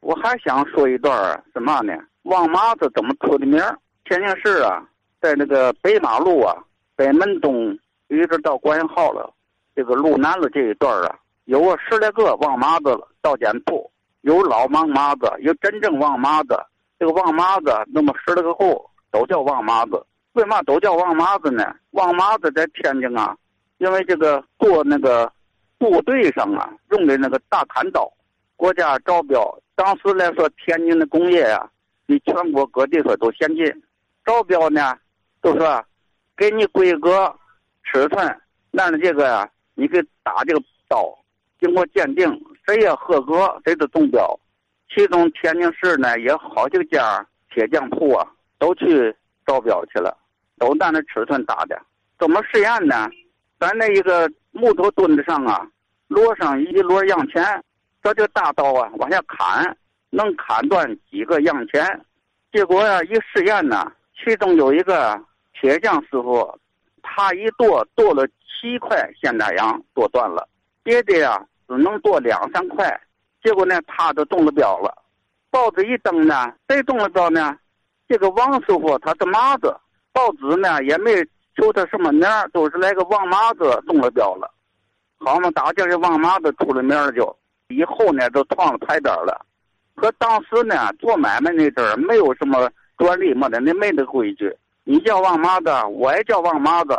我还想说一段什么呢？王麻子怎么出的名？天津市啊，在那个北马路啊，北门东一直到国营号了，这个路南的这一段啊，有个十来个王麻子到店铺，有老王麻子，有真正王麻子。这个王麻子那么十来个户都叫王麻子，为嘛都叫王麻子呢？王麻子在天津啊，因为这个做那个部队上啊用的那个大砍刀，国家招标，当时来说天津的工业呀比全国各地说都先进，招标呢都说给你规格、尺寸，按照这个呀，你给打这个刀，经过鉴定，谁也合格，谁就中标。其中天津市呢也好几个家铁匠铺啊，都去招标去了，都按那尺寸打的。怎么实验呢？在那一个木头墩子上啊，摞上一摞洋钱，这就大刀啊往下砍，能砍断几个洋钱。结果呀，一试验呢，其中有一个铁匠师傅，他一剁剁了七块现代洋，剁断了，别的呀只能剁两三块。结果呢，他就中了标了。报纸一登呢，谁中了标呢？这个王师傅他的麻子。报纸呢也没求他什么名都是来个王麻子中了标了。好嘛，打这个王麻子出了名了，就以后呢都创了牌匾了。可当时呢，做买卖那阵儿没有什么专利么的，那没那规矩。你叫王麻子，我也叫王麻子。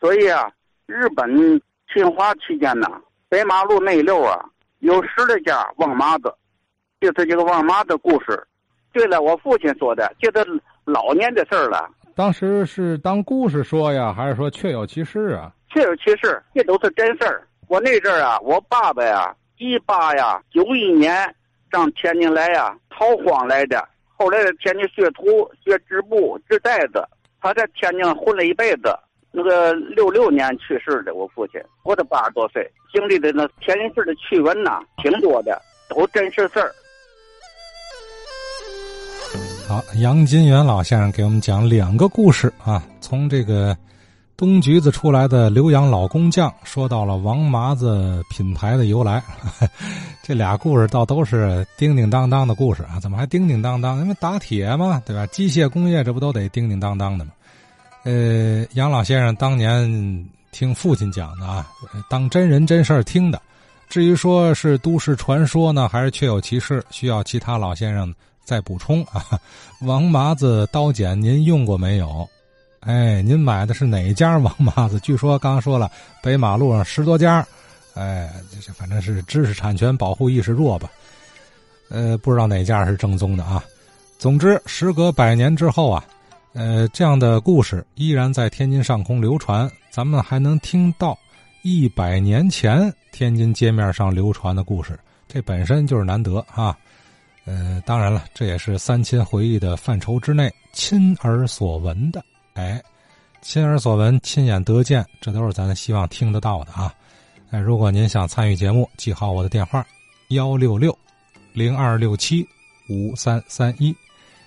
所以啊，日本侵华期间呢，北马路那一溜啊。有十来家王麻子，就是这个王麻子故事。对了，我父亲说的，就是老年的事儿了。当时是当故事说呀，还是说确有其事啊？确有其事，这都是真事儿。我那阵儿啊，我爸爸呀，一八呀九一年上天津来呀，逃荒来的。后来在天津学徒、学织布、织袋子。他在天津混了一辈子。那个六六年去世的我父亲，活到八十多岁，经历的那天津市的趣闻呐，挺多的，都真实事儿。好，杨金元老先生给我们讲两个故事啊，从这个东橘子出来的浏阳老工匠，说到了王麻子品牌的由来，这俩故事倒都是叮叮当当的故事啊。怎么还叮叮当当？因为打铁嘛，对吧？机械工业这不都得叮叮当当的吗？呃，杨老先生当年听父亲讲的啊，当真人真事儿听的。至于说是都市传说呢，还是确有其事，需要其他老先生再补充啊。王麻子刀剪您用过没有？哎，您买的是哪家王麻子？据说刚刚说了，北马路上十多家。哎，反正是知识产权保护意识弱吧？呃，不知道哪家是正宗的啊。总之，时隔百年之后啊。呃，这样的故事依然在天津上空流传，咱们还能听到一百年前天津街面上流传的故事，这本身就是难得啊。呃，当然了，这也是三亲回忆的范畴之内，亲耳所闻的。哎，亲耳所闻、亲眼得见，这都是咱希望听得到的啊。哎，如果您想参与节目，记好我的电话：幺六六零二六七五三三一。